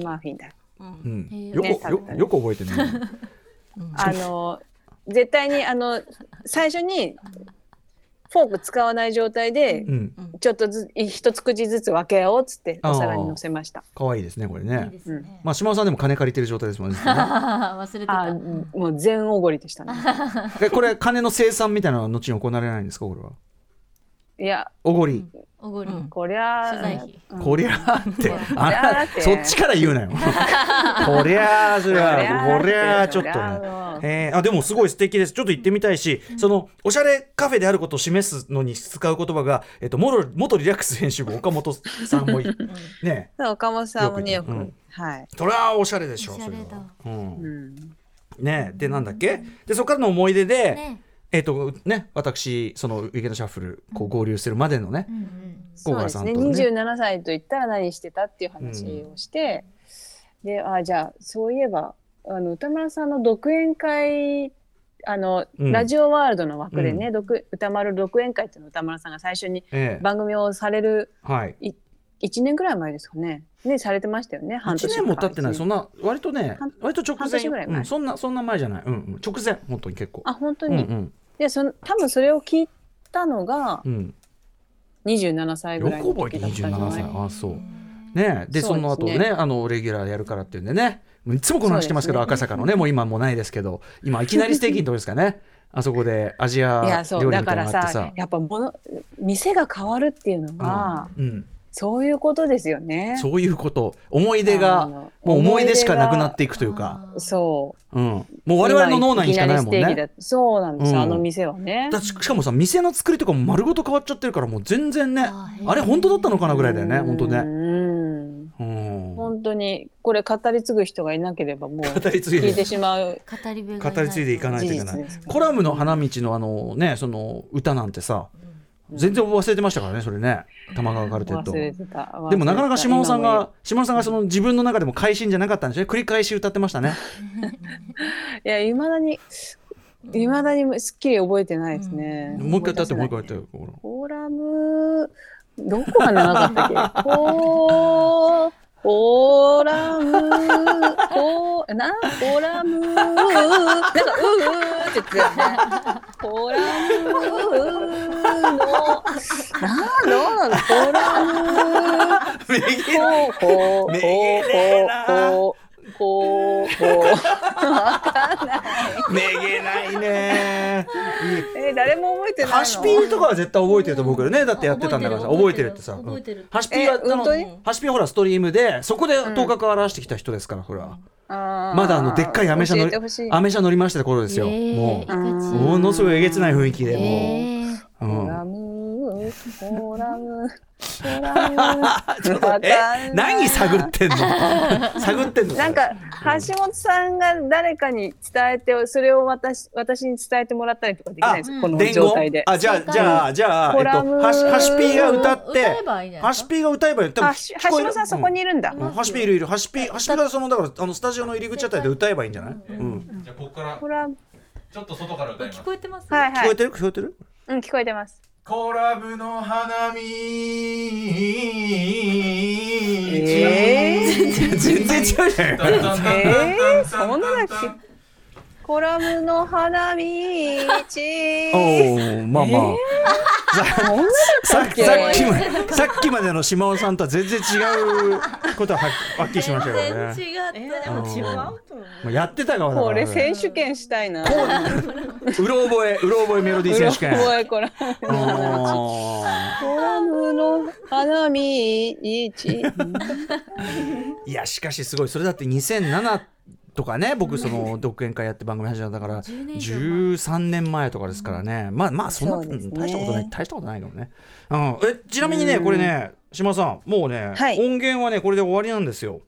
マフィンだうん、よくよよく覚えてる、[LAUGHS] あの絶対にあの最初にフォーク使わない状態で、うん、ちょっとず一口ずつ分けようっつってお皿に乗せました。可愛いですねこれね。いいねまあ島尾さんでも金借りてる状態ですもんね。[LAUGHS] 忘れてた。もう全おごりでしたね。[LAUGHS] えこれ金の生産みたいなのは後に行われないんですかこれは？いやおごり。おごり、こりゃこりゃって。あそっちから言うなよ。[LAUGHS] こりゃそれは。こりゃちょっとね。えー、あでもすごい素敵です。ちょっと行ってみたいし、そのおしゃれカフェであることを示すのに使う言葉が、えっと、元元リラックス編集部岡本さんもね。[LAUGHS] 岡本さんもねよく、はい。それはおしゃれでしょそれは、うん、ね。でなんだっけ？でそこからの思い出で、ねえっ、ー、とね私そのウィーケンドシャッフルこう合流するまでのね、うんうん、そうですね。ね27歳と言ったら何してたっていう話をして、うん、であじゃあそういえばあの歌丸さんの独演会あの、うん、ラジオワールドの枠でね、うん、歌丸独演会っていうのを歌丸さんが最初に番組をされる、ええ、はい、1年ぐらい前ですかね。ね、されてましたよね。半年。1年も経ってない。そんな、割とね、割と直前。ぐらい前、うん、そんな、そんな前じゃない。うん、直前、本当に結構。あ、本当に？うんうん、で、その、多分それを聞いたのが、うん、27歳ぐらいの時だったんじゃない？よく覚えて27歳。あ、そう。ねで、その後ね、あの、レギュラーやるからっていうんでね。いつもこの話してますけど、赤坂のね、[LAUGHS] もう今もないですけど、今いきなりステーキのとこですかね？あそこで [LAUGHS] アジア料理みたいなのがあってさ。やっぱもの、店が変わるっていうのは、うんそういうことですよね。そういうこと。思い出が、もう思い出しかなくなっていくというか。そう。うん。もう我々の脳内にしかないもんね。そうなんです、うん、あの店はね。だしかもさ、店の作りとかも丸ごと変わっちゃってるから、もう全然ね、あれ本当だったのかなぐらいだよね、本当ね。うん。本当に、これ語り継ぐ人がいなければ、もう聞いてしまう。語り語り継いでいかないといけない。コラムの花道のあのね、その歌なんてさ、全然忘れてましたからねそれね。玉川カルテットでもなかなか島尾さんが島尾さんがその自分の中でも会心じゃなかったんですね繰り返し歌ってましたねいやいまだにいまだにすっきり覚えてないですね、もう一回歌ってもう一回歌ってフォーラムどこが長かったっけ？[LAUGHS] フォフォーラム、ー、な、フォーラム、なんか、うーって言って。たよね。フォーラムの、な、どうなの？フォーラム、めげほうほう、ほうほう、ほう。ほうほう。わかんない。めげないね。[LAUGHS] え、誰も覚えてないの？ハシピーとかは絶対覚えてると思うけどね。だってやってたんだからさ、覚えてるってさ。覚えてる。ハシピーは、ハシピーほらストリームで、そこで頭角を表してきた人ですから、ほら。まだあのでっかいアメ車乗り、アメ車乗りました頃ですよ。もう、ものすごいえげつない雰囲気で、もう。うん。フォーラム、フォーラム。え、何探ってんの探ってんのなんか、橋本さんが誰かに伝えて、それを私、私に伝えてもらったりとかできないですこの状態で。あ、じゃあ、じゃあ、じゃあ、えっと、ハシピーが歌って、ハシピーが歌えばいい。多分橋本さんそこにいるんだ。ハシピーいるいる。ハシピー、ハシピーがその、だから、あの、スタジオの入り口あたりで歌えばいいんじゃないうん。じゃあ、ここから。ちょっと外から歌います。聞こえてますはいはい。聞こえてる聞こえてるうん、聞こえてます。コラブの花見。えー、全然違うじゃん。[LAUGHS] えー、そんなだっけコラムの花道。おお、まあまあ。[LAUGHS] さっきまで [LAUGHS] さっきまでの島尾さんとは全然違うことははっきりしましたよね。全然違った。もうやってた側だこれ選手権したいな。うろ覚えうろ覚えメロディー選手権。うろ覚えコラム。コラムの [LAUGHS] 花道。いやしかしすごいそれだって2007とかね僕その独演会やって番組始めたから [LAUGHS] 13年前。とかですからね。まあまあそんな、ね、大したことない大したことないかもね、うん、えちなみにねこれね島さんもうね、はい、音源はねこれで終わりなんですよ。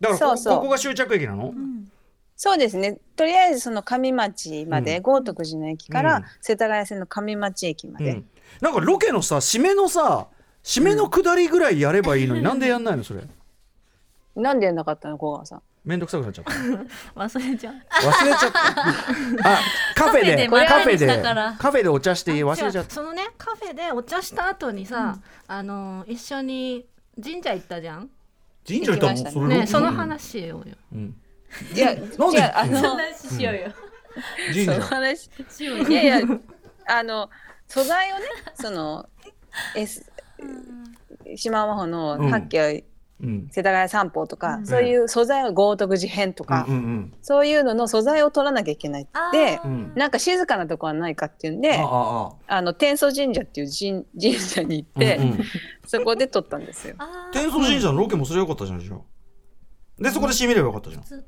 だからこここが終着駅なの、うん。そうですね。とりあえずその上町まで、うん、豪徳寺の駅から世田谷線の上町駅まで、うん、なんかロケのさ締めのさ締めの下りぐらいやればいいのに、うん、なんでやんないのそれ？なんでやんなかったの小川さん？めんどくさくなっちゃった。[LAUGHS] 忘れちゃ忘れちゃった。[LAUGHS] あカフェでカフェでカフェでお茶して忘れちゃった。そのねカフェでお茶した後にさ、うん、あの一緒に神社行ったじゃん？神社行ったの？そねその話しようよ、うん、いやなんで？あの話しようよ、うん、その話しようよ。いやいやあの素材をねその S 島真帆の世田谷散歩とか、うん、そういう素材を豪徳寺編とか、うんうんうん、そういうのの素材を取らなきゃいけないで、なんか静かなとこはないかっていうんであの天祖神社っていう神 [LAUGHS] 神社に行って、うんうん、そこで撮ったんですよ。天祖神社のロケもすればよかったじゃんじゃでそこで締めればよかったじゃん。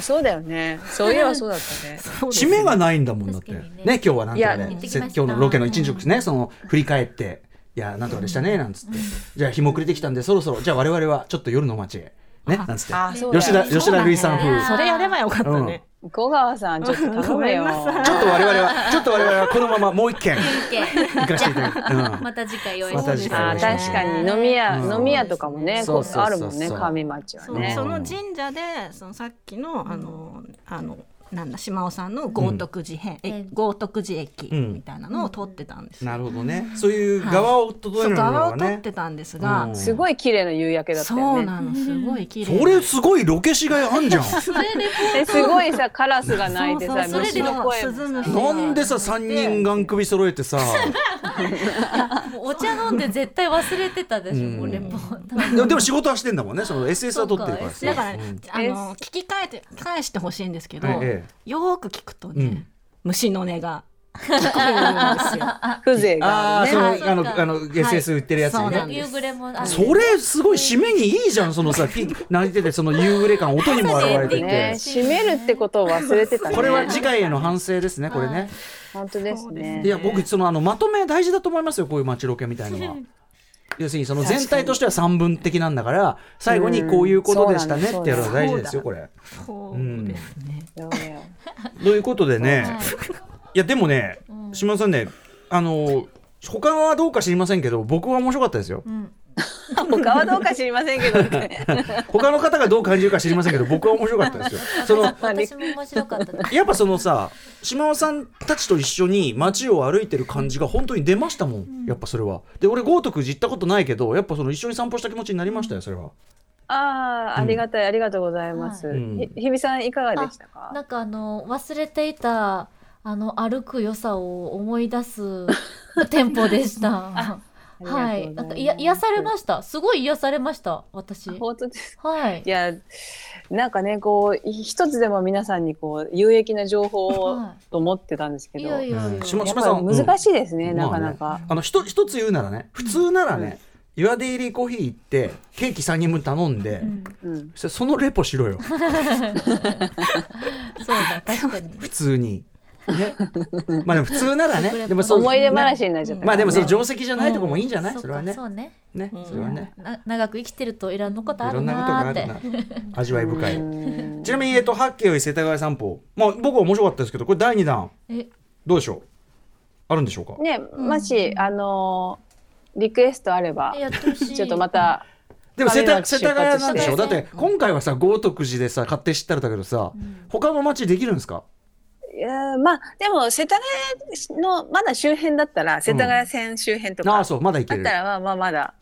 そうだよね。そういえばそうだったね。[LAUGHS] 締めがないんだもんだって。ね。今日はなんてね、今日のロケの一日ですね、その振り返って。いやなんとかでしたねなんつって、じゃあ日も暮れてきたんでそろそろじゃあ我々はちょっと夜の街へ。ねなんつって。吉田吉田類さん風。それやればよかったね、小川さんちょっと頼むよ。ちょっと我々はちょっと我々はこのままもう一軒行かせていただく、また次回用意して、ま、確かに飲み屋、飲み屋とかもねあるもんね上町はね。その神社でそのさっきのあの、あのなんだ島尾さんの豪徳寺編、うん、豪徳寺駅みたいなのを撮ってたんです、うん、なるほどね。そういう側を整えるのが、ね、側を撮ってたんですが、うん、すごい綺麗な夕焼けだったよね。そうなのすごい綺麗それすごいロケしがいあんじゃん。[LAUGHS] すごいさカラスが鳴いてさ虫の声なんでさ三人眼首揃えてさ。お茶飲んで絶対忘れてたでしょ、うん、レポでも仕事はしてんだもんね。その SS は取ってるからだから、あの聞き返って返してほしいんですけど、ええよく聞くとね、うん、虫の音が。[LAUGHS] 風情があね。ああのあの SS 売ってるやつね。夕暮れもそれすごい締めにいいじゃんそのさ [LAUGHS] 泣いててその夕暮れ感音にも現れてて。締めるってことを忘れてたこれは次回への反省ですねこれね。本当ですね。いや僕そのあのまとめ大事だと思いますよこういう街ロケみたいのは。[LAUGHS] 要するにその全体としては三分的なんだから最後にこういうことでしたねってやるのが大事ですよこれ。そうですね。ということでね、いやでもね、島田さんねあの他はどうか知りませんけど僕は面白かったですよ、うん [LAUGHS] 他はどうか知りませんけど、ね、[LAUGHS] 他の方がどう感じるか知りませんけど僕は面白かったですよ。その私も面白かったやっぱそのさ島尾さんたちと一緒に街を歩いてる感じが本当に出ましたもん、うん、やっぱそれは。で俺豪徳寺行ったことないけどやっぱその一緒に散歩した気持ちになりましたよそれは。ああ、ありがたい、ありがとうございます。ひ日比さんいかがでしたか？なんかあの忘れていたあの歩く良さを思い出す [LAUGHS] 店舗でした。はい、なんかいや癒されました。すごい癒されました。私。本当ですはい。いや、なんかね、こう一つでも皆さんにこう有益な情報をと思ってたんですけど。いやいやいや。島さん難しいですね、なかなか。あの一一つ言うならね、普通ならね。岩出入りコーヒー行ってケーキ3人分頼んで、うん、そのレポしろよ [LAUGHS] そうだ確かに [LAUGHS] 普通にね、まあでも普通ならね、でもそう思い出話になっちゃった、まあでもその定石じゃないとこもいいんじゃない、それはね。そうね。ね、それはね。長く生きてるといろんなことあるなって。味わい深い。ちなみにえっと八景世田谷散歩、まあ僕は面白かったですけど、これ第二弾。どうでしょう？あるんでしょうか？ね、もしあのリクエストあれば、ちょっとまた。でも世田世田谷なんでしょ？だって今回はさ豪徳寺でさ勝手知ったらだけどさ、他の町できるんですか？いやまあでも世田谷のまだ周辺だったら世田谷線周辺とか、うん、あそうまだ行ける。だったらまあまあまだ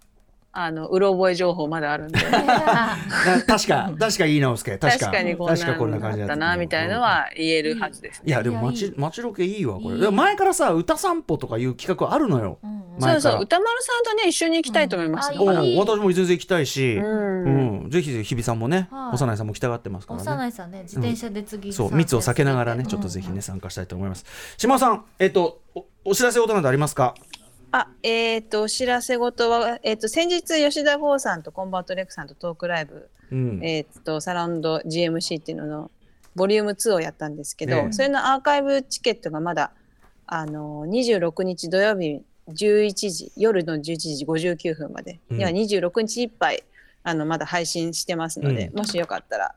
あのうろ覚え情報まだあるんで。確か確かいい直輔確か。にこんな感じだったなみたいのは言えるはずです、ね、いやでも街街ロケいいわこれ。前からさ歌散歩とかいう企画あるのよ、うん、そうそう歌丸さんとね一緒に行きたいと思います、ね、うん、私も全然行きたいし、うん。うん、ぜひぜひ日比さんもね、はい、幼いさんも来たがってますからね。幼いさんね自転車で次、そう密を避けながらねちょっとぜひね参加したいと思います。島さんえっ、とお知らせことなどありますか？あ、えっ、ー、と、お知らせ事は、えっ、ー、と、先日、吉田剛さんとコンバートレックさんとトークライブ、うん、えっ、と、サラウンド GMC っていうのの、ボリューム2をやったんですけど、それのアーカイブチケットがまだ、あの、26日土曜日11時、夜の11時59分まで、うん、いや、26日いっぱい、あの、まだ配信してますので、うん、もしよかったら、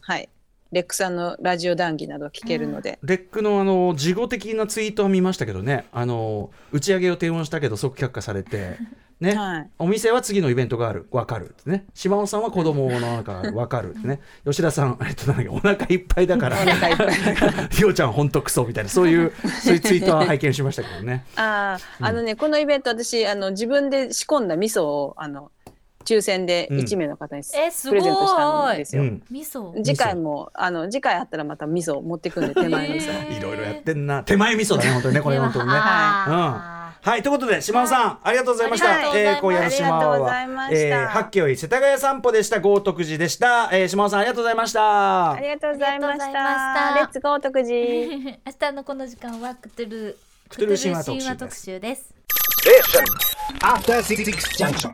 はい、レックさんのラジオ談義など聞けるので、うん、レックのあの事後的なツイートを見ましたけどね。あの打ち上げを提案したけど即却下されて。[LAUGHS] ね、はい、お店は次のイベントがある。分かる。ね。島尾さんは子供の中分かる。ね。吉田さん、えっと、なんだっけお腹いっぱいだから。[LAUGHS] ひよ [LAUGHS] ちゃん本当クソみたいな。そういうそういうツイートは拝見しましたけどね。ああ、うん、あのねこのイベント私あの自分で仕込んだ味噌をあの抽選で1名の方に、プレゼントしたんですよ。味噌次回もあの次回あったらまた味噌持ってくんで手前味噌。いろいろやってんな。手前味噌だね本当にねこれ本当にね。はい。はい、ということで島尾さん、ありがとうございました。はえー、今夜の島尾は、えー、八景より世田谷散歩でした豪徳寺でした。えー、島尾さんありがとうございました。ありがとうございました。レッツ豪徳寺。[LAUGHS] 明日のこの時間はクトゥルクトゥル神話特集です。え、After Six Junction。